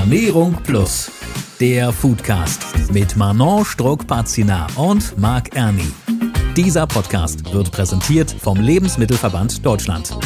Ernährung Plus, der Foodcast mit Manon Struck-Pazina und Marc Erni. Dieser Podcast wird präsentiert vom Lebensmittelverband Deutschland.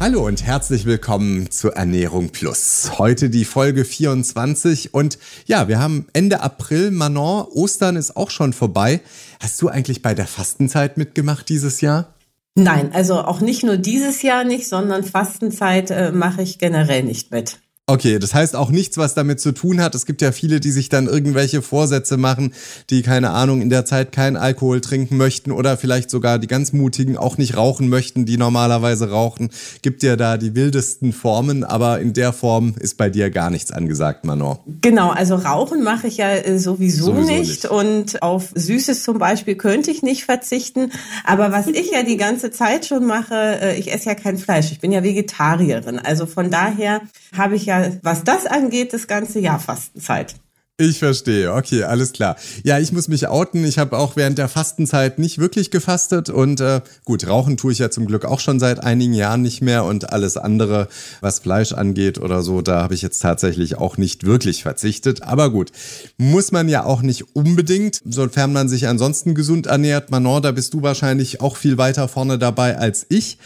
Hallo und herzlich willkommen zu Ernährung Plus. Heute die Folge 24 und ja, wir haben Ende April, Manon, Ostern ist auch schon vorbei. Hast du eigentlich bei der Fastenzeit mitgemacht dieses Jahr? Nein, also auch nicht nur dieses Jahr nicht, sondern Fastenzeit äh, mache ich generell nicht mit. Okay, das heißt auch nichts, was damit zu tun hat. Es gibt ja viele, die sich dann irgendwelche Vorsätze machen, die keine Ahnung in der Zeit keinen Alkohol trinken möchten oder vielleicht sogar die ganz mutigen auch nicht rauchen möchten, die normalerweise rauchen. Gibt ja da die wildesten Formen, aber in der Form ist bei dir gar nichts angesagt, Manon. Genau, also rauchen mache ich ja äh, sowieso, sowieso nicht. nicht und auf Süßes zum Beispiel könnte ich nicht verzichten. Aber was ich ja die ganze Zeit schon mache, äh, ich esse ja kein Fleisch. Ich bin ja Vegetarierin. Also von daher habe ich ja was das angeht, das ganze Jahr Fastenzeit. Ich verstehe, okay, alles klar. Ja, ich muss mich outen. Ich habe auch während der Fastenzeit nicht wirklich gefastet und äh, gut, rauchen tue ich ja zum Glück auch schon seit einigen Jahren nicht mehr und alles andere, was Fleisch angeht oder so, da habe ich jetzt tatsächlich auch nicht wirklich verzichtet. Aber gut, muss man ja auch nicht unbedingt, sofern man sich ansonsten gesund ernährt. Manon, da bist du wahrscheinlich auch viel weiter vorne dabei als ich.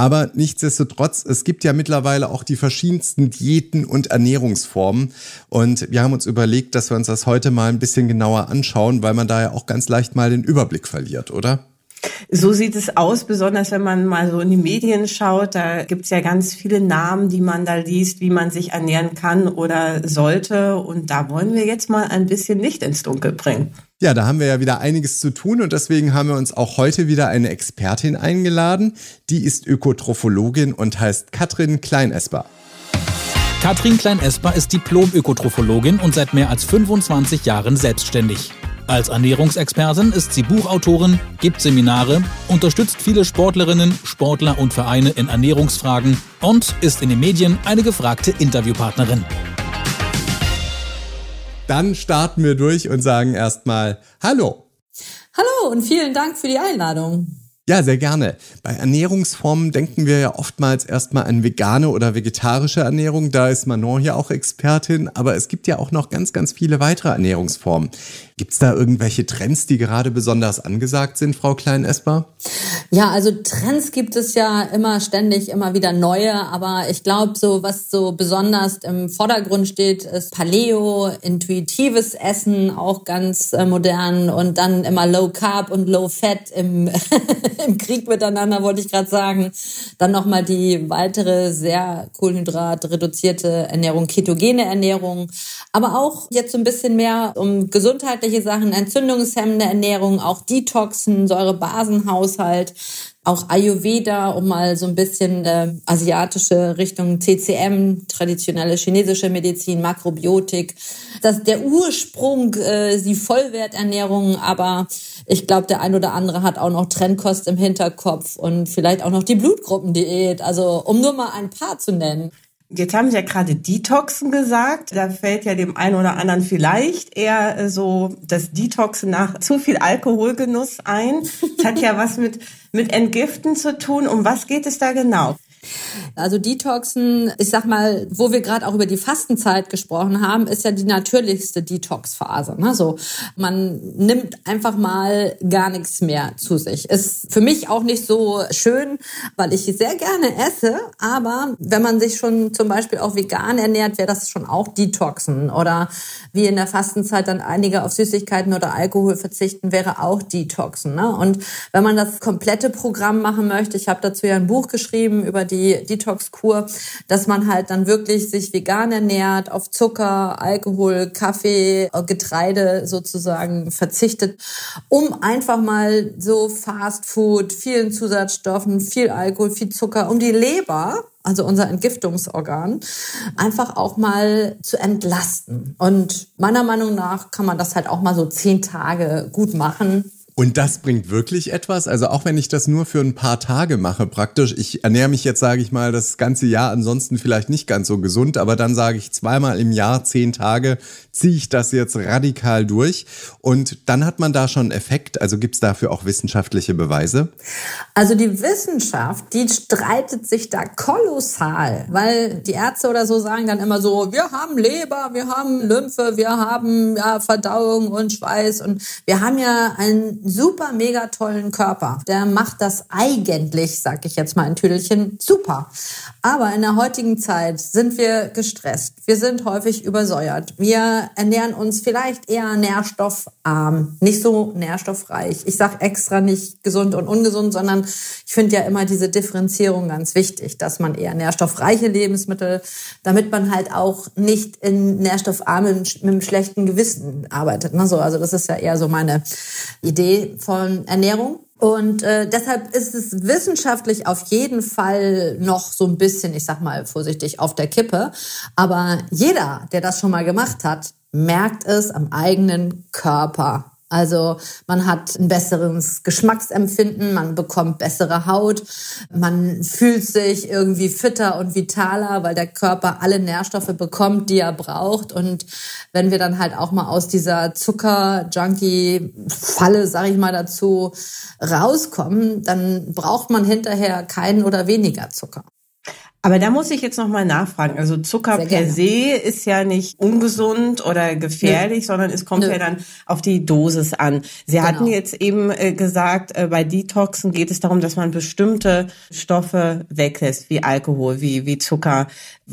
Aber nichtsdestotrotz, es gibt ja mittlerweile auch die verschiedensten Diäten und Ernährungsformen. Und wir haben uns überlegt, dass wir uns das heute mal ein bisschen genauer anschauen, weil man da ja auch ganz leicht mal den Überblick verliert, oder? So sieht es aus, besonders wenn man mal so in die Medien schaut. Da gibt es ja ganz viele Namen, die man da liest, wie man sich ernähren kann oder sollte. Und da wollen wir jetzt mal ein bisschen Licht ins Dunkel bringen. Ja, da haben wir ja wieder einiges zu tun und deswegen haben wir uns auch heute wieder eine Expertin eingeladen. Die ist Ökotrophologin und heißt Katrin Kleinesper. Katrin Kleinesper ist Diplom-Ökotrophologin und seit mehr als 25 Jahren selbstständig. Als Ernährungsexpertin ist sie Buchautorin, gibt Seminare, unterstützt viele Sportlerinnen, Sportler und Vereine in Ernährungsfragen und ist in den Medien eine gefragte Interviewpartnerin. Dann starten wir durch und sagen erstmal Hallo. Hallo und vielen Dank für die Einladung. Ja, sehr gerne. Bei Ernährungsformen denken wir ja oftmals erstmal an vegane oder vegetarische Ernährung. Da ist Manon hier auch Expertin. Aber es gibt ja auch noch ganz, ganz viele weitere Ernährungsformen. Gibt es da irgendwelche Trends, die gerade besonders angesagt sind, Frau Klein-Esper? Ja, also Trends gibt es ja immer ständig, immer wieder neue. Aber ich glaube, so was so besonders im Vordergrund steht, ist Paleo, intuitives Essen, auch ganz äh, modern und dann immer Low Carb und Low Fat im, im Krieg miteinander, wollte ich gerade sagen. Dann nochmal die weitere sehr kohlenhydratreduzierte Ernährung, ketogene Ernährung. Aber auch jetzt so ein bisschen mehr um gesundheitliche Sachen, entzündungshemmende Ernährung, auch Detoxen, Säurebasenhaushalt, auch Ayurveda, um mal so ein bisschen äh, asiatische Richtung CCM, traditionelle chinesische Medizin, Makrobiotik. Das der Ursprung, äh, die Vollwerternährung, aber ich glaube, der ein oder andere hat auch noch Trennkost im Hinterkopf und vielleicht auch noch die Blutgruppendiät. Also um nur mal ein paar zu nennen. Jetzt haben Sie ja gerade Detoxen gesagt. Da fällt ja dem einen oder anderen vielleicht eher äh, so das Detoxen nach zu viel Alkoholgenuss ein. Das hat ja was mit, mit Entgiften zu tun. Um was geht es da genau? Also Detoxen, ich sag mal, wo wir gerade auch über die Fastenzeit gesprochen haben, ist ja die natürlichste Detox-Phase. Ne? So, man nimmt einfach mal gar nichts mehr zu sich. Ist für mich auch nicht so schön, weil ich sehr gerne esse, aber wenn man sich schon zum Beispiel auch vegan ernährt, wäre das schon auch Detoxen. Oder wie in der Fastenzeit dann einige auf Süßigkeiten oder Alkohol verzichten, wäre auch Detoxen. Ne? Und wenn man das komplette Programm machen möchte, ich habe dazu ja ein Buch geschrieben über die Detox-Kur, dass man halt dann wirklich sich vegan ernährt, auf Zucker, Alkohol, Kaffee, Getreide sozusagen verzichtet, um einfach mal so Fast Food, vielen Zusatzstoffen, viel Alkohol, viel Zucker, um die Leber also unser Entgiftungsorgan, einfach auch mal zu entlasten. Und meiner Meinung nach kann man das halt auch mal so zehn Tage gut machen Und das bringt wirklich etwas? Also auch wenn ich das nur für ein paar Tage mache, praktisch, ich ernähre mich jetzt, sage ich mal, das ganze Jahr ansonsten vielleicht nicht ganz so gesund, aber dann sage ich zweimal im Jahr, zehn Tage, ziehe ich das jetzt radikal durch. Und dann hat man da schon einen Effekt. Also gibt es dafür auch wissenschaftliche Beweise? Also die Wissenschaft, die streitet sich da kolossal, weil die Ärzte oder so sagen dann immer so, wir haben Leber, wir haben Lymphe, wir haben ja, Verdauung und Schweiß und wir haben ja einen super mega tollen Körper. Der macht das eigentlich, sag ich jetzt mal ein Tüdelchen, super. Aber in der heutigen Zeit sind wir gestresst. Wir sind häufig übersäuert. Wir ernähren uns vielleicht eher nährstoffarm, nicht so nährstoffreich. Ich sag extra nicht gesund und ungesund, sondern ich finde ja immer diese Differenzierung ganz wichtig, dass man eher nährstoffreiche Lebensmittel, damit man halt auch nicht in nährstoffarmen mit einem schlechten Gewissen arbeitet. Ne? also das ist ja eher so meine Idee von Ernährung. Und äh, deshalb ist es wissenschaftlich auf jeden Fall noch so ein bisschen, ich sag mal vorsichtig, auf der Kippe. Aber jeder, der das schon mal gemacht hat, merkt es am eigenen Körper. Also man hat ein besseres Geschmacksempfinden, man bekommt bessere Haut, man fühlt sich irgendwie fitter und vitaler, weil der Körper alle Nährstoffe bekommt, die er braucht. Und wenn wir dann halt auch mal aus dieser Zucker-Junkie-Falle, sag ich mal dazu, rauskommen, dann braucht man hinterher keinen oder weniger Zucker. Aber da muss ich jetzt noch mal nachfragen. Also Zucker per se ist ja nicht ungesund oder gefährlich, Nö. sondern es kommt Nö. ja dann auf die Dosis an. Sie genau. hatten jetzt eben äh, gesagt, äh, bei Detoxen geht es darum, dass man bestimmte Stoffe weglässt, wie Alkohol, wie, wie Zucker.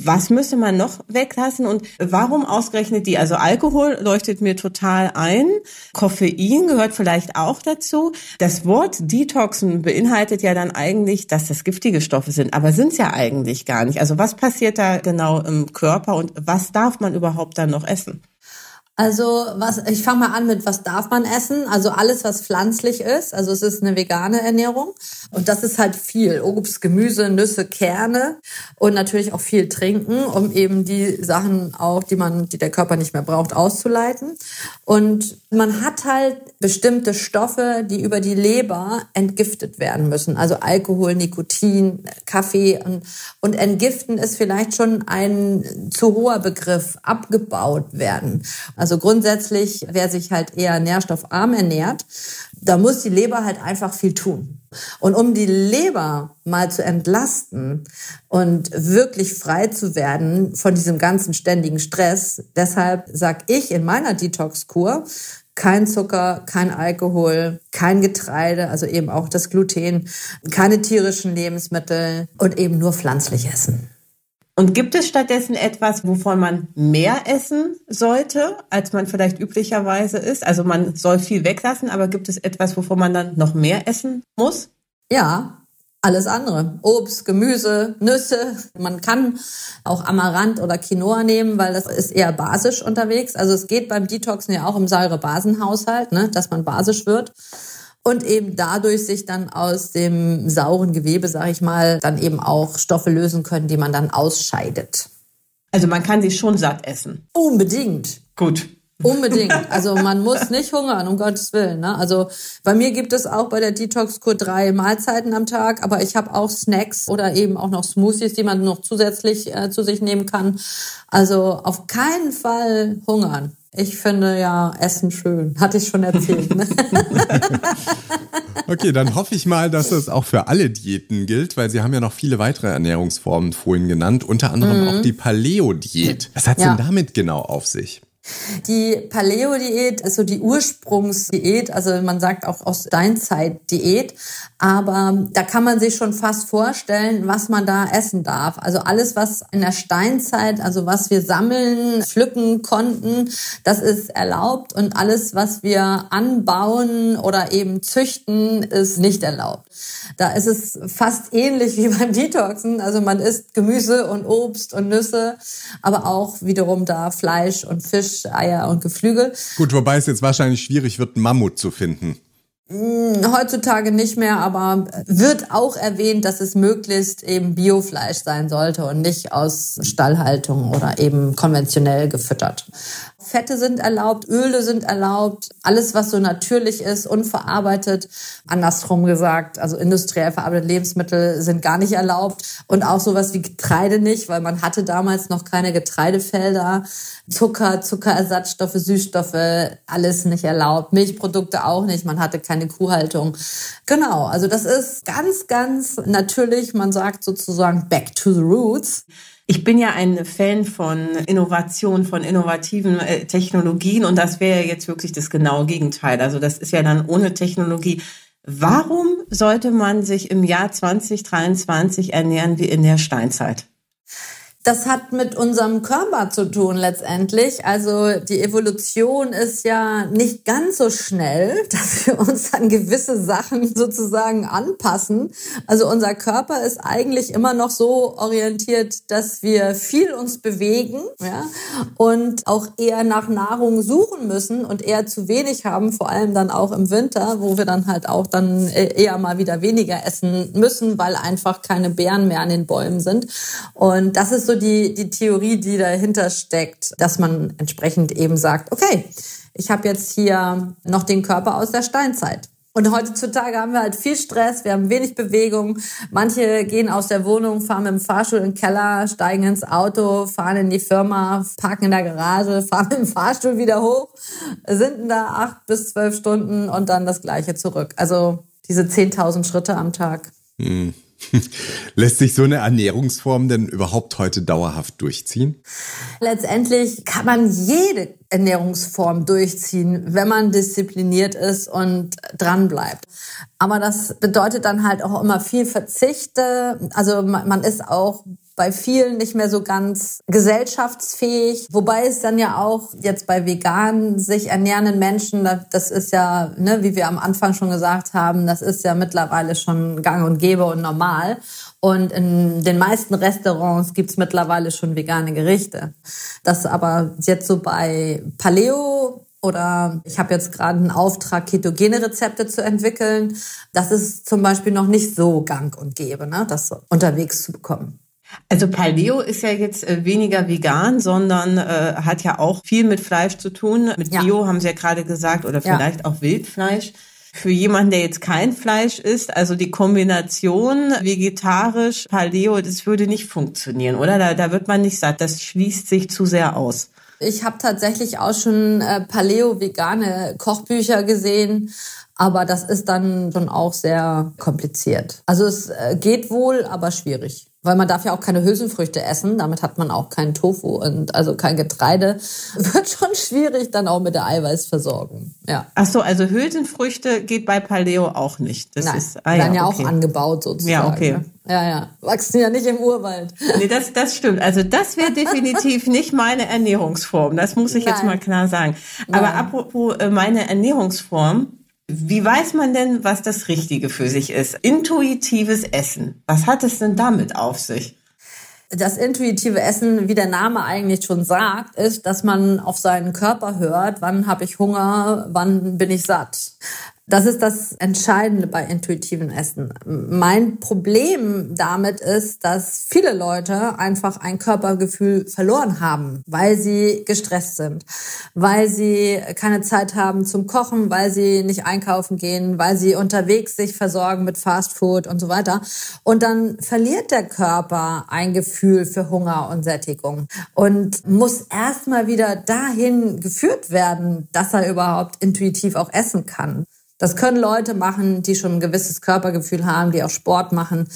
Was müsste man noch weglassen und warum ausgerechnet die? Also Alkohol leuchtet mir total ein. Koffein gehört vielleicht auch dazu. Das Wort Detoxen beinhaltet ja dann eigentlich, dass das giftige Stoffe sind, aber sind es ja eigentlich ich gar nicht. Also was passiert da genau im Körper und was darf man überhaupt dann noch essen? Also was, ich fange mal an mit, was darf man essen? Also alles, was pflanzlich ist. Also es ist eine vegane Ernährung und das ist halt viel Obst, Gemüse, Nüsse, Kerne und natürlich auch viel trinken, um eben die Sachen auch, die man, die der Körper nicht mehr braucht, auszuleiten. Und man hat halt bestimmte Stoffe, die über die Leber entgiftet werden müssen. Also Alkohol, Nikotin, Kaffee und, und entgiften ist vielleicht schon ein zu hoher Begriff, abgebaut werden. Also grundsätzlich, wer sich halt eher nährstoffarm ernährt, da muss die Leber halt einfach viel tun. Und um die Leber mal zu entlasten und wirklich frei zu werden von diesem ganzen ständigen Stress, deshalb sag ich in meiner Detox-Kur, kein Zucker, kein Alkohol, kein Getreide, also eben auch das Gluten, keine tierischen Lebensmittel und eben nur pflanzlich essen. Und gibt es stattdessen etwas, wovon man mehr essen sollte, als man vielleicht üblicherweise isst? Also man soll viel weglassen, aber gibt es etwas, wovon man dann noch mehr essen muss? Ja, alles andere. Obst, Gemüse, Nüsse. Man kann auch Amaranth oder Quinoa nehmen, weil das ist eher basisch unterwegs. Also es geht beim Detoxen ja auch um Säurebasenhaushalt, ne, dass man basisch wird und eben dadurch sich dann aus dem sauren Gewebe, sage ich mal, dann eben auch Stoffe lösen können, die man dann ausscheidet. Also man kann sie schon satt essen. Unbedingt. Gut. Unbedingt. Also man muss nicht hungern, um Gottes Willen. Ne? Also bei mir gibt es auch bei der Detox-Kur drei Mahlzeiten am Tag, aber ich habe auch Snacks oder eben auch noch Smoothies, die man noch zusätzlich äh, zu sich nehmen kann. Also auf keinen Fall hungern. Ich finde ja Essen schön, hatte ich schon erzählt. Ne? okay, dann hoffe ich mal, dass es auch für alle Diäten gilt, weil Sie haben ja noch viele weitere Ernährungsformen vorhin genannt, unter anderem mhm. auch die Paleo-Diät. Was hat es ja. denn damit genau auf sich? Die Paleo-Diät ist so die Ursprungsdiät, also man sagt auch aus Steinzeit-Diät, aber da kann man sich schon fast vorstellen, was man da essen darf. Also alles, was in der Steinzeit, also was wir sammeln, pflücken konnten, das ist erlaubt und alles, was wir anbauen oder eben züchten, ist nicht erlaubt. Da ist es fast ähnlich wie beim Detoxen. Also man isst Gemüse und Obst und Nüsse, aber auch wiederum da Fleisch und Fisch, Eier und Geflügel. Gut, wobei es jetzt wahrscheinlich schwierig wird, Mammut zu finden. Hm, heutzutage nicht mehr, aber wird auch erwähnt, dass es möglichst eben Biofleisch sein sollte und nicht aus Stallhaltung oder eben konventionell gefüttert. Fette sind erlaubt, Öle sind erlaubt, alles, was so natürlich ist, unverarbeitet. Andersrum gesagt, also industriell verarbeitete Lebensmittel sind gar nicht erlaubt und auch sowas wie Getreide nicht, weil man hatte damals noch keine Getreidefelder. Zucker, Zuckerersatzstoffe, Süßstoffe, alles nicht erlaubt. Milchprodukte auch nicht, man hatte keine Kuhhaltung. Genau, also das ist ganz, ganz natürlich, man sagt sozusagen back to the roots. Ich bin ja ein Fan von Innovation, von innovativen äh, Technologien und das wäre jetzt wirklich das genaue Gegenteil. Also das ist ja dann ohne Technologie. Warum sollte man sich im Jahr 2023 ernähren wie in der Steinzeit? Das hat mit unserem Körper zu tun letztendlich. Also die Evolution ist ja nicht ganz so schnell, dass wir uns an gewisse Sachen sozusagen anpassen. Also unser Körper ist eigentlich immer noch so orientiert, dass wir viel uns bewegen ja, und auch eher nach Nahrung suchen müssen und eher zu wenig haben, vor allem dann auch im Winter, wo wir dann halt auch dann äh, eher mal wieder weniger essen müssen, weil einfach keine Beeren mehr an den Bäumen sind. Und das ist so die, die Theorie, die dahinter steckt, dass man entsprechend eben sagt, okay, ich habe jetzt hier noch den Körper aus der Steinzeit. Und heutzutage haben wir halt viel Stress, wir haben wenig Bewegung. Manche gehen aus der Wohnung, fahren mit dem Fahrstuhl in den Keller, steigen ins Auto, fahren in die Firma, parken in der Garage, fahren mit dem Fahrstuhl wieder hoch, sind da acht bis zwölf Stunden und dann das Gleiche zurück. Also diese 10.000 Schritte am Tag. Hm. Lässt sich so eine Ernährungsform denn überhaupt heute dauerhaft durchziehen? Letztendlich kann man jede Ernährungsform durchziehen, wenn man diszipliniert ist und dran bleibt. Aber das bedeutet dann halt auch immer viel Verzichte. Also man ist auch bei vielen nicht mehr so ganz gesellschaftsfähig. Wobei es dann ja auch jetzt bei vegan sich ernährenden Menschen, das ist ja, ne, wie wir am Anfang schon gesagt haben, das ist ja mittlerweile schon gang und gäbe und normal. Und in den meisten Restaurants gibt's mittlerweile schon vegane Gerichte. Das aber jetzt so bei Paleo oder ich habe jetzt gerade einen Auftrag, ketogene Rezepte zu entwickeln. Das ist zum Beispiel noch nicht so gang und gäbe, ne, das unterwegs zu bekommen. Also Paleo ist ja jetzt äh, weniger vegan, sondern äh, hat ja auch viel mit Fleisch zu tun. Mit ja. Bio haben Sie ja gerade gesagt oder vielleicht ja. auch Wildfleisch. Für jemanden, der jetzt kein Fleisch isst, also die Kombination vegetarisch, Paleo, das würde nicht funktionieren, oder? Da, da wird man nicht satt. Das schließt sich zu sehr aus. Ich habe tatsächlich auch schon äh, Paleo-vegane Kochbücher gesehen, aber das ist dann schon auch sehr kompliziert. Also es äh, geht wohl, aber schwierig. Weil man darf ja auch keine Hülsenfrüchte essen, damit hat man auch keinen Tofu und also kein Getreide. Wird schon schwierig dann auch mit der Eiweißversorgung. Ja. Ach so, also Hülsenfrüchte geht bei Paleo auch nicht. Das Nein, ist, ah, werden ja, okay. auch angebaut sozusagen. Ja, okay. Ne? Ja, ja. Wachsen ja nicht im Urwald. Nee, das, das stimmt. Also das wäre definitiv nicht meine Ernährungsform. Das muss ich Nein. jetzt mal klar sagen. Aber Nein. apropos äh, meine Ernährungsform, wie weiß man denn, was das Richtige für sich ist? Intuitives Essen. Was hat es denn damit auf sich? Das intuitive Essen, wie der Name eigentlich schon sagt, ist, dass man auf seinen Körper hört, wann habe ich Hunger, wann bin ich satt. Das ist das Entscheidende bei intuitiven Essen. Mein Problem damit ist, dass viele Leute einfach ein Körpergefühl verloren haben, weil sie gestresst sind, weil sie keine Zeit haben zum Kochen, weil sie nicht einkaufen gehen, weil sie unterwegs sich versorgen mit Fastfood und so weiter. Und dann verliert der Körper ein Gefühl für Hunger und Sättigung und muss erstmal wieder dahin geführt werden, dass er überhaupt intuitiv auch essen kann. Das können Leute machen, die schon ein gewisses Körpergefühl haben, die auch Sport machen,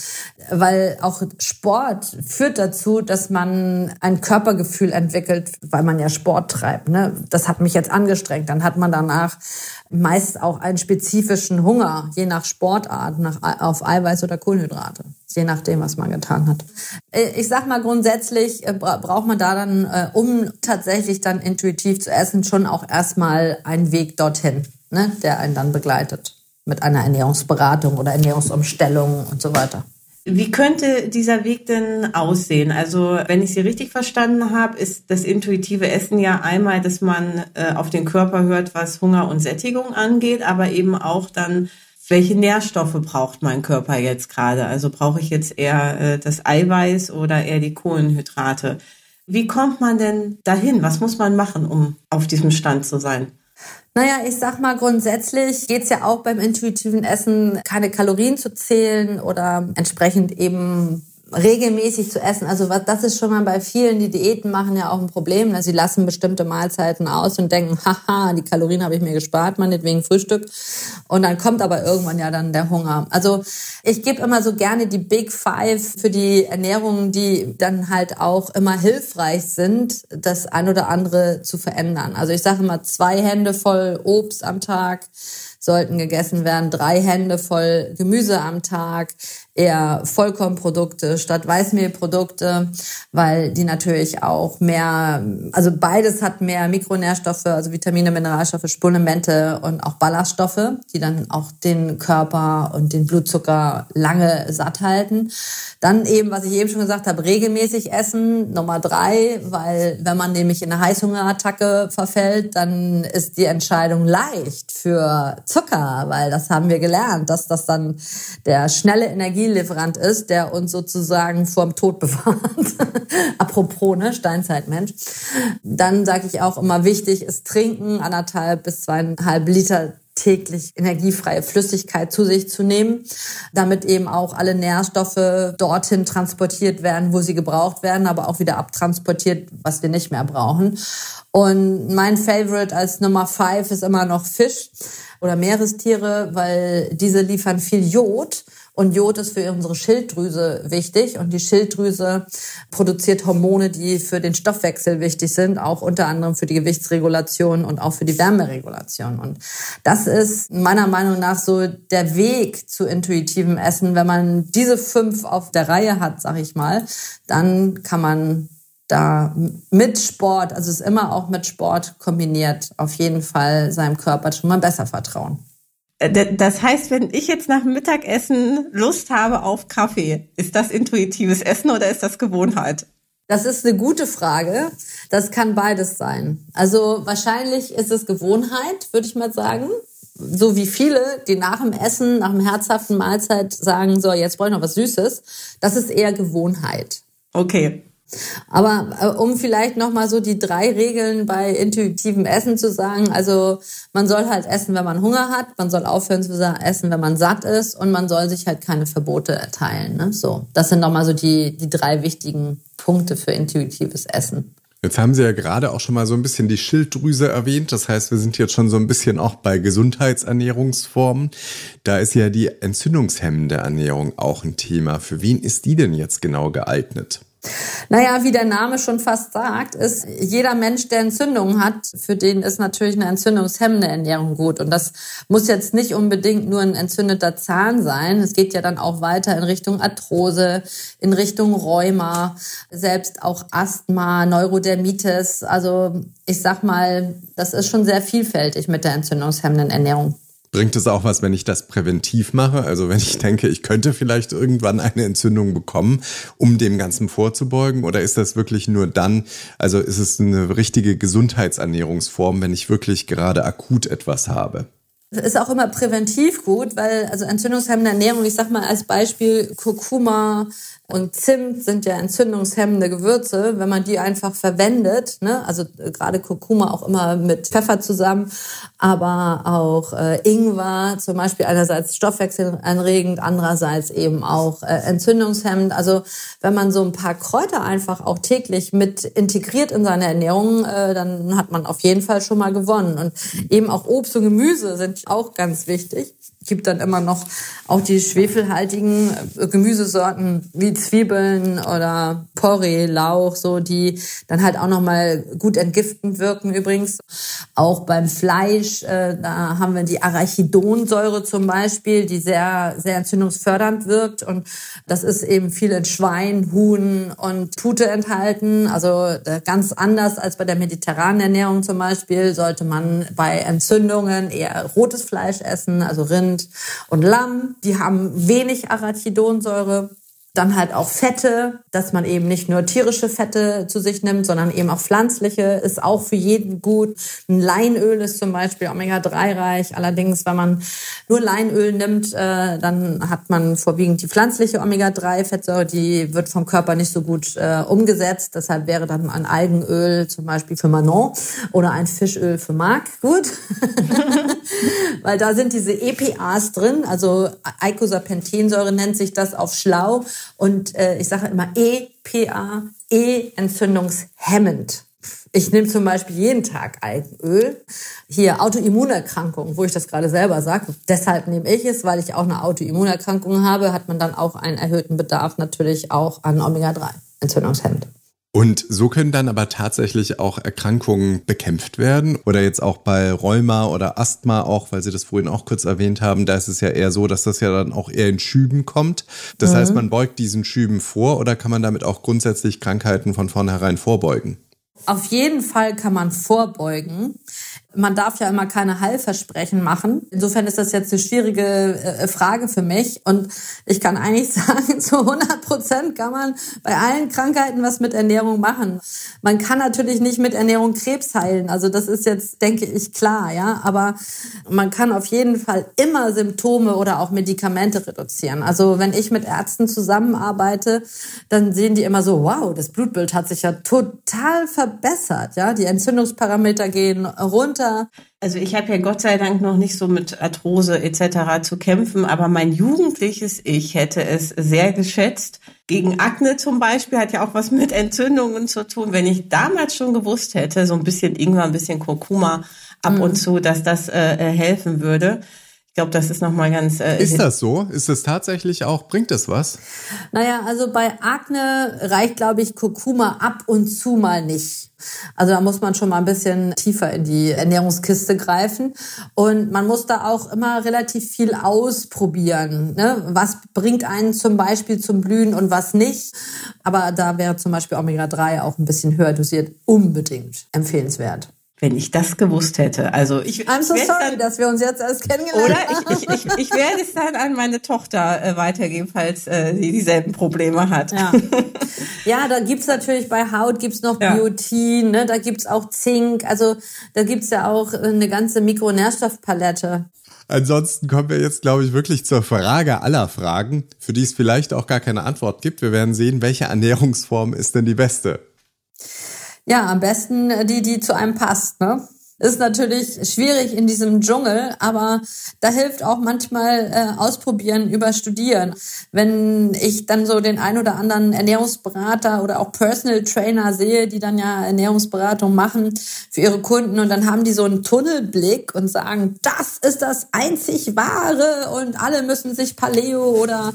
weil auch Sport führt dazu, dass man ein Körpergefühl entwickelt, weil man ja Sport treibt. Ne? Das hat mich jetzt angestrengt. Dann hat man danach meist auch einen spezifischen Hunger, je nach Sportart, nach, auf Eiweiß oder Kohlenhydrate, je nachdem, was man getan hat. Äh, ich sag mal grundsätzlich äh, braucht man da dann, äh, um tatsächlich dann intuitiv zu essen, schon auch erstmal einen Weg dorthin ne, der einen dann begleitet mit einer Ernährungsberatung oder Ernährungsumstellung und so weiter. Wie könnte dieser Weg denn aussehen? Also, wenn ich Sie richtig verstanden habe, ist das intuitive Essen ja einmal, dass man äh, auf den Körper hört, was Hunger und Sättigung angeht, aber eben auch dann, welche Nährstoffe braucht mein Körper jetzt gerade? Also brauche ich jetzt eher äh, das Eiweiß oder eher die Kohlenhydrate? Wie kommt man denn dahin? Was muss man machen, um auf diesem Stand zu sein? Naja, ich sag mal, grundsätzlich geht's ja auch beim intuitiven Essen, keine Kalorien zu zählen oder entsprechend eben regelmäßig zu essen. Also was, das ist schon mal bei vielen, die Diäten machen, ja auch ein Problem. Sie lassen bestimmte Mahlzeiten aus und denken, haha, die Kalorien habe ich mir gespart, meinetwegen Frühstück. Und dann kommt aber irgendwann ja dann der Hunger. Also ich gebe immer so gerne die Big Five für die Ernährung, die dann halt auch immer hilfreich sind, das ein oder andere zu verändern. Also ich sage immer zwei Hände voll Obst am Tag sollten gegessen werden, drei Hände voll Gemüse am Tag, eher Vollkornprodukte statt Weißmehlprodukte, weil die natürlich auch mehr, also beides hat mehr Mikronährstoffe, also Vitamine, Mineralstoffe, Spulemente und auch Ballaststoffe, die dann auch den Körper und den Blutzucker lange satt halten. Dann eben, was ich eben schon gesagt habe, regelmäßig essen, Nummer drei, weil wenn man nämlich in eine Heißhungerattacke verfällt, dann ist die Entscheidung leicht für Zucker, weil das haben wir gelernt, dass das dann der schnelle Energie Energielieferant ist, der uns sozusagen vorm Tod bewahrt. Apropos, ne, Steinzeitmensch. Dann sage ich auch immer, wichtig ist trinken, anderthalb bis zweieinhalb Liter täglich energiefreie Flüssigkeit zu sich zu nehmen, damit eben auch alle Nährstoffe dorthin transportiert werden, wo sie gebraucht werden, aber auch wieder abtransportiert, was wir nicht mehr brauchen. Und mein Favorite als Nummer five ist immer noch Fisch oder Meerestiere, weil diese liefern viel Jod und Jod ist für unsere Schilddrüse wichtig. Und die Schilddrüse produziert Hormone, die für den Stoffwechsel wichtig sind, auch unter anderem für die Gewichtsregulation und auch für die Wärmeregulation. Und das ist meiner Meinung nach so der Weg zu intuitivem Essen. Wenn man diese fünf auf der Reihe hat, sag ich mal, dann kann man da mit Sport, also es ist immer auch mit Sport kombiniert, auf jeden Fall seinem Körper schon mal besser vertrauen. Äh, das heißt, wenn ich jetzt nach dem Mittagessen Lust habe auf Kaffee, ist das intuitives Essen oder ist das Gewohnheit? Das ist eine gute Frage. Das kann beides sein. Also wahrscheinlich ist es Gewohnheit, würde ich mal sagen. So wie viele, die nach dem Essen, nach dem herzhaften Mahlzeit sagen, so, jetzt brauche ich noch was Süßes. Das ist eher Gewohnheit. Okay. Aber äh, um vielleicht nochmal so die drei Regeln bei intuitivem Essen zu sagen, also man soll halt essen, wenn man Hunger hat, man soll aufhören zu essen, wenn man satt ist und man soll sich halt keine Verbote erteilen. Ne? So, das sind nochmal so die, die drei wichtigen Punkte für intuitives Essen. Jetzt haben Sie ja gerade auch schon mal so ein bisschen die Schilddrüse erwähnt. Das heißt, wir sind jetzt schon so ein bisschen auch bei Gesundheitsernährungsformen. Da ist ja die entzündungshemmende Ernährung auch ein Thema. Für wen ist die denn jetzt genau geeignet? Naja, wie der Name schon fast sagt, ist jeder Mensch, der Entzündungen hat, für den ist natürlich eine entzündungshemmende Ernährung gut. Und das muss jetzt nicht unbedingt nur ein entzündeter Zahn sein. Es geht ja dann auch weiter in Richtung Arthrose, in Richtung Rheuma, selbst auch Asthma, Neurodermitis. Also ich sag mal, das ist schon sehr vielfältig mit der entzündungshemmenden Ernährung. Bringt es auch was, wenn ich das präventiv mache? Also wenn ich denke, ich könnte vielleicht irgendwann eine Entzündung bekommen, um dem Ganzen vorzubeugen? Oder ist das wirklich nur dann, also ist es eine richtige Gesundheitsernährungsform, wenn ich wirklich gerade akut etwas habe? Das ist auch immer präventiv gut, weil also entzündungshemmende Ernährung, ich sag mal als Beispiel Kurkuma, und Zimt sind ja entzündungshemmende Gewürze, wenn man die einfach verwendet, ne? also äh, gerade Kurkuma auch immer mit Pfeffer zusammen, aber auch äh, Ingwer zum Beispiel einerseits stoffwechselanregend, andererseits eben auch äh, entzündungshemmend. Also wenn man so ein paar Kräuter einfach auch täglich mit integriert in seine Ernährung, äh, dann hat man auf jeden Fall schon mal gewonnen. Und eben auch Obst und Gemüse sind auch ganz wichtig gibt dann immer noch auch die schwefelhaltigen äh, Gemüsesorten wie Zwiebeln oder Porree, Lauch, so die dann halt auch noch mal gut entgiftend wirken übrigens. Auch beim Fleisch, äh, da haben wir die Arachidonsäure zum Beispiel, die sehr sehr entzündungsfördernd wirkt und das ist eben viel in Schwein, Huhn und Pute enthalten. Also äh, ganz anders als bei der mediterranen Ernährung zum Beispiel sollte man bei Entzündungen eher rotes Fleisch essen, also Rind Rind und Lamm. Die haben wenig Arachidonsäure. Dann halt auch Fette, dass man eben nicht nur tierische Fette zu sich nimmt, sondern eben auch pflanzliche, ist auch für jeden gut. Ein Leinöl ist zum Beispiel Omega-3 reich. Allerdings, wenn man nur Leinöl nimmt, äh, dann hat man vorwiegend die pflanzliche Omega-3-Fettsäure, die wird vom Körper nicht so gut äh, umgesetzt. Deshalb wäre dann ein Algenöl zum Beispiel für Manon oder ein Fischöl für Marc gut. Weil da sind diese EPAs drin, also Eicosapentaensäure nennt sich das auf schlau. Und äh, ich sage immer EPA, E-entzündungshemmend. Ich nehme zum Beispiel jeden Tag Algenöl. Hier Autoimmunerkrankungen, wo ich das gerade selber sage. Deshalb nehme ich es, weil ich auch eine Autoimmunerkrankung habe, hat man dann auch einen erhöhten Bedarf natürlich auch an Omega-3, entzündungshemmend. Und so können dann aber tatsächlich auch Erkrankungen bekämpft werden. Oder jetzt auch bei Rheuma oder Asthma auch, weil Sie das vorhin auch kurz erwähnt haben, da ist es ja eher so, dass das ja dann auch eher in Schüben kommt. Das mhm. heißt, man beugt diesen Schüben vor oder kann man damit auch grundsätzlich Krankheiten von vornherein vorbeugen? Auf jeden Fall kann man vorbeugen. Man darf ja immer keine Heilversprechen machen. Insofern ist das jetzt eine schwierige äh, Frage für mich. Und ich kann eigentlich sagen, zu 100 Prozent kann man bei allen Krankheiten was mit Ernährung machen. Man kann natürlich nicht mit Ernährung Krebs heilen. Also das ist jetzt, denke ich, klar, ja. Aber man kann auf jeden Fall immer Symptome oder auch Medikamente reduzieren. Also wenn ich mit Ärzten zusammenarbeite, dann sehen die immer so, wow, das Blutbild hat sich ja total verbessert, ja. Die Entzündungsparameter gehen runter runter. Also ich habe ja Gott sei Dank noch nicht so mit Arthrose etc. zu kämpfen, aber mein jugendliches Ich hätte es sehr geschätzt. Gegen Akne zum Beispiel hat ja auch was mit Entzündungen zu tun. Wenn ich damals schon gewusst hätte, so ein bisschen Ingwer, ein bisschen Kurkuma ab mhm. und zu, dass das äh, äh helfen würde, ich glaube, das ist nochmal ganz. Äh, ist das so? Ist das tatsächlich auch? Bringt das was? Naja, also bei Akne reicht, glaube ich, Kurkuma ab und zu mal nicht. Also da muss man schon mal ein bisschen tiefer in die Ernährungskiste greifen. Und man muss da auch immer relativ viel ausprobieren. Ne? Was bringt einen zum Beispiel zum Blühen und was nicht. Aber da wäre zum Beispiel Omega-3 auch ein bisschen höher dosiert unbedingt empfehlenswert. Wenn ich das gewusst hätte. Also ich, I'm so sorry, dann, dass wir uns jetzt erst kennengelernt haben. Oder ich, ich, ich, ich werde es dann an meine Tochter äh, weitergeben, falls äh, sie dieselben Probleme hat. Ja, ja da gibt's natürlich bei Haut gibt's noch ja. Biotin, ne? da gibt's auch Zink. Also da gibt's ja auch eine ganze Mikronährstoffpalette. Ansonsten kommen wir jetzt, glaube ich, wirklich zur Frage aller Fragen, für die es vielleicht auch gar keine Antwort gibt. Wir werden sehen, welche Ernährungsform ist denn die beste. Ja, am besten äh, die, die zu einem passt, ne? Ist natürlich schwierig in diesem Dschungel, aber da hilft auch manchmal äh, ausprobieren über Studieren. Wenn ich dann so den ein oder anderen Ernährungsberater oder auch Personal Trainer sehe, die dann ja Ernährungsberatung machen für ihre Kunden und dann haben die so einen Tunnelblick und sagen, das ist das einzig wahre und alle müssen sich Paleo oder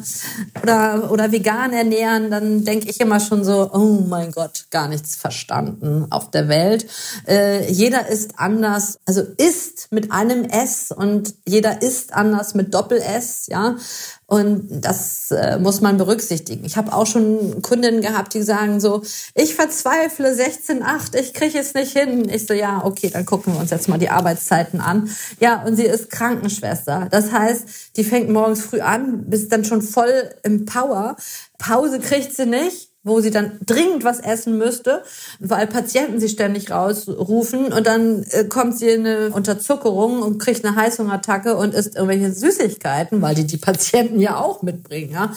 oder oder vegan ernähren, dann denke ich immer schon so, oh mein Gott, gar nichts verstanden auf der Welt. Äh, jeder ist anders anders, also ist mit einem S und jeder ist anders mit Doppel S, ja. Und das äh, muss man berücksichtigen. Ich habe auch schon Kundinnen gehabt, die sagen so, ich verzweifle 16,8, ich kriege es nicht hin. Ich so, ja, okay, dann gucken wir uns jetzt mal die Arbeitszeiten an. Ja, und sie ist Krankenschwester. Das heißt, die fängt morgens früh an, bis dann schon voll im Power. Pause kriegt sie nicht wo sie dann dringend was essen müsste, weil Patienten sie ständig rausrufen und dann äh, kommt sie in eine Unterzuckerung und kriegt eine Heißhungerattacke und isst irgendwelche Süßigkeiten, weil die die Patienten ja auch mitbringen. Ja,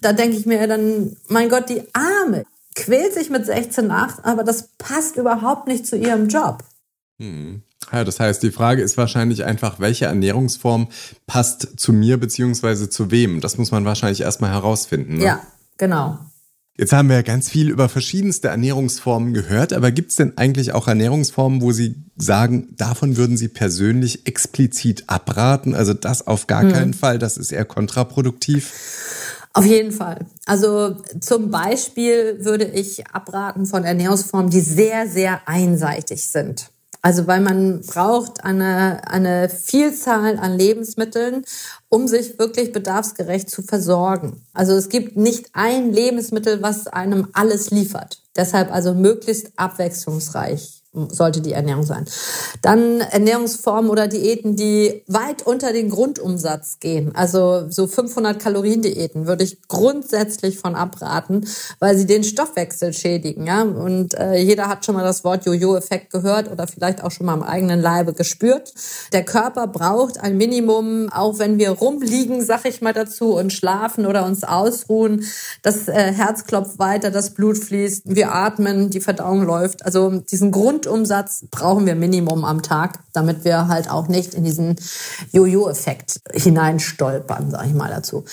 da denke ich mir dann, mein Gott, die Arme quält sich mit 16,8, aber das passt überhaupt nicht zu ihrem Job. Hm. Ja, das heißt, die Frage ist wahrscheinlich einfach, welche Ernährungsform passt zu mir beziehungsweise zu wem? Das muss man wahrscheinlich erstmal herausfinden. Ne? Ja, genau. Jetzt haben wir ja ganz viel über verschiedenste Ernährungsformen gehört, aber gibt es denn eigentlich auch Ernährungsformen, wo Sie sagen, davon würden Sie persönlich explizit abraten? Also das auf gar hm. keinen Fall, das ist eher kontraproduktiv. Auf jeden Fall. Also zum Beispiel würde ich abraten von Ernährungsformen, die sehr, sehr einseitig sind. Also weil man braucht eine, eine Vielzahl an Lebensmitteln, um sich wirklich bedarfsgerecht zu versorgen. Also es gibt nicht ein Lebensmittel, was einem alles liefert. Deshalb also möglichst abwechslungsreich. Sollte die Ernährung sein. Dann Ernährungsformen oder Diäten, die weit unter den Grundumsatz gehen. Also so 500 Kalorien Diäten würde ich grundsätzlich von abraten, weil sie den Stoffwechsel schädigen. Ja? Und äh, jeder hat schon mal das Wort Jojo-Effekt gehört oder vielleicht auch schon mal am eigenen Leibe gespürt. Der Körper braucht ein Minimum, auch wenn wir rumliegen, sag ich mal dazu, und schlafen oder uns ausruhen. Das äh, Herz klopft weiter, das Blut fließt, wir atmen, die Verdauung läuft. Also diesen Grund Grundumsatz brauchen wir Minimum am Tag, damit wir halt auch nicht in diesen Jojo-Effekt hineinstolpern, sage ich mal dazu.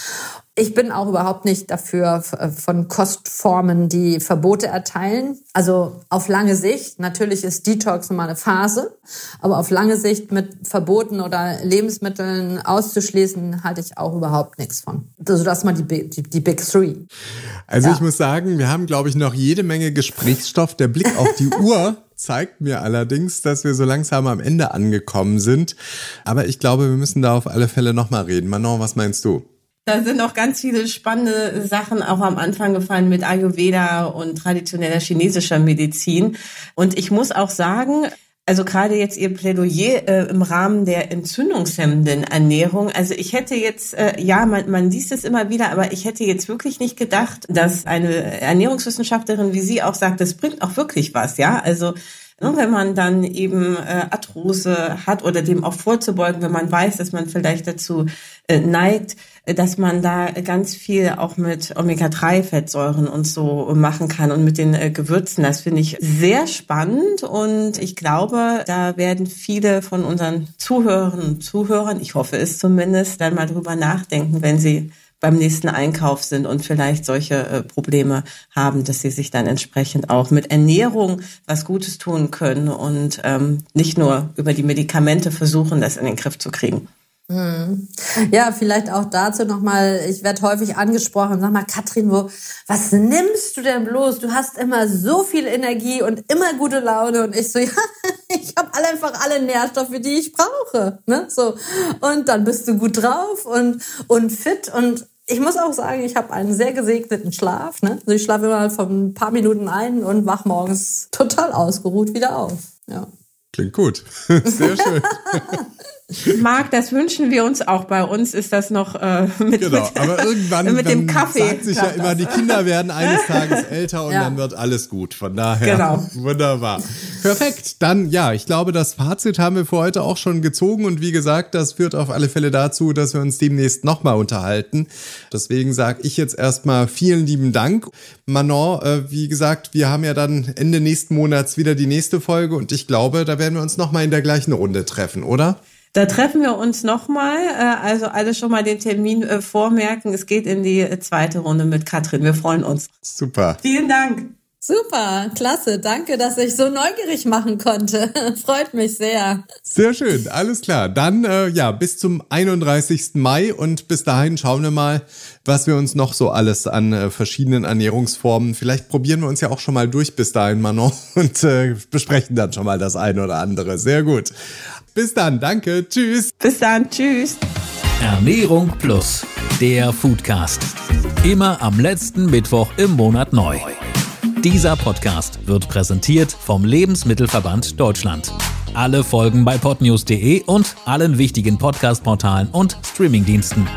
Ich bin auch überhaupt nicht dafür von Kostformen, die Verbote erteilen. Also auf lange Sicht, natürlich ist Detox mal eine Phase, aber auf lange Sicht mit Verboten oder Lebensmitteln auszuschließen, halte ich auch überhaupt nichts von. Also das mal die, die, die Big Three. Also ja. ich muss sagen, wir haben, glaube ich, noch jede Menge Gesprächsstoff. Der Blick auf die Uhr zeigt mir allerdings, dass wir so langsam am Ende angekommen sind. Aber ich glaube, wir müssen da auf alle Fälle nochmal reden. Manon, was meinst du? Da sind auch ganz viele spannende Sachen auch am Anfang gefallen mit Ayurveda und traditioneller chinesischer Medizin. Und ich muss auch sagen, also gerade jetzt Ihr Plädoyer äh, im Rahmen der entzündungshemmenden Ernährung. Also ich hätte jetzt, äh, ja, man, man liest es immer wieder, aber ich hätte jetzt wirklich nicht gedacht, dass eine Ernährungswissenschaftlerin wie Sie auch sagt, das bringt auch wirklich was, ja. Also wenn man dann eben äh, Arthrose hat oder dem auch vorzubeugen, wenn man weiß, dass man vielleicht dazu äh, neigt, äh, dass man da ganz viel auch mit Omega-3-Fettsäuren und so machen kann und mit den äh, Gewürzen. Das finde ich sehr spannend und ich glaube, da werden viele von unseren Zuhörerinnen und Zuhörern, ich hoffe es zumindest, dann mal drüber nachdenken, wenn sie beim nächsten Einkauf sind und vielleicht solche äh, Probleme haben, dass sie sich dann entsprechend auch mit Ernährung was Gutes tun können und ähm, nicht nur über die Medikamente versuchen, das in den Griff zu kriegen. Hm. Ja, vielleicht auch dazu nochmal, ich werde häufig angesprochen, sag mal, Katrin, wo, was nimmst du denn bloß? Du hast immer so viel Energie und immer gute Laune und ich so, ja, ich habe alle einfach alle Nährstoffe, die ich brauche. Ne? So. Und dann bist du gut drauf und, und fit und ich muss auch sagen, ich habe einen sehr gesegneten Schlaf. Ne? Also ich schlafe immer von ein paar Minuten ein und wach morgens total ausgeruht wieder auf. Ja. Klingt gut. Sehr schön. Marc, das wünschen wir uns auch. Bei uns ist das noch äh, mit, genau, mit, aber irgendwann mit dem Kaffee. sagt sich ja immer, die Kinder werden eines Tages älter und ja. dann wird alles gut. Von daher genau. wunderbar. Perfekt. Dann ja, ich glaube, das Fazit haben wir für heute auch schon gezogen und wie gesagt, das führt auf alle Fälle dazu, dass wir uns demnächst nochmal unterhalten. Deswegen sage ich jetzt erstmal vielen lieben Dank. Manon, äh, wie gesagt, wir haben ja dann Ende nächsten Monats wieder die nächste Folge und ich glaube, da werden wir uns nochmal in der gleichen Runde treffen, oder? Da treffen wir uns nochmal. Äh, also alle schon mal den Termin äh, vormerken. Es geht in die äh, zweite Runde mit Katrin. Wir freuen uns. Super. Vielen Dank. Super, klasse. Danke, dass ich so neugierig machen konnte. Freut mich sehr. Sehr schön, alles klar. Dann äh, ja, bis zum 31. Mai und bis dahin schauen wir mal, was wir uns noch so alles an äh, verschiedenen Ernährungsformen. Vielleicht probieren wir uns ja auch schon mal durch bis dahin, Manon, und äh, besprechen dann schon mal das eine oder andere. Sehr gut. Bis dann, danke, tschüss. Bis dann, tschüss. Ernährung Plus, der Foodcast. Immer am letzten Mittwoch im Monat neu. Dieser Podcast wird präsentiert vom Lebensmittelverband Deutschland. Alle Folgen bei podnews.de und allen wichtigen Podcast-Portalen und Streamingdiensten.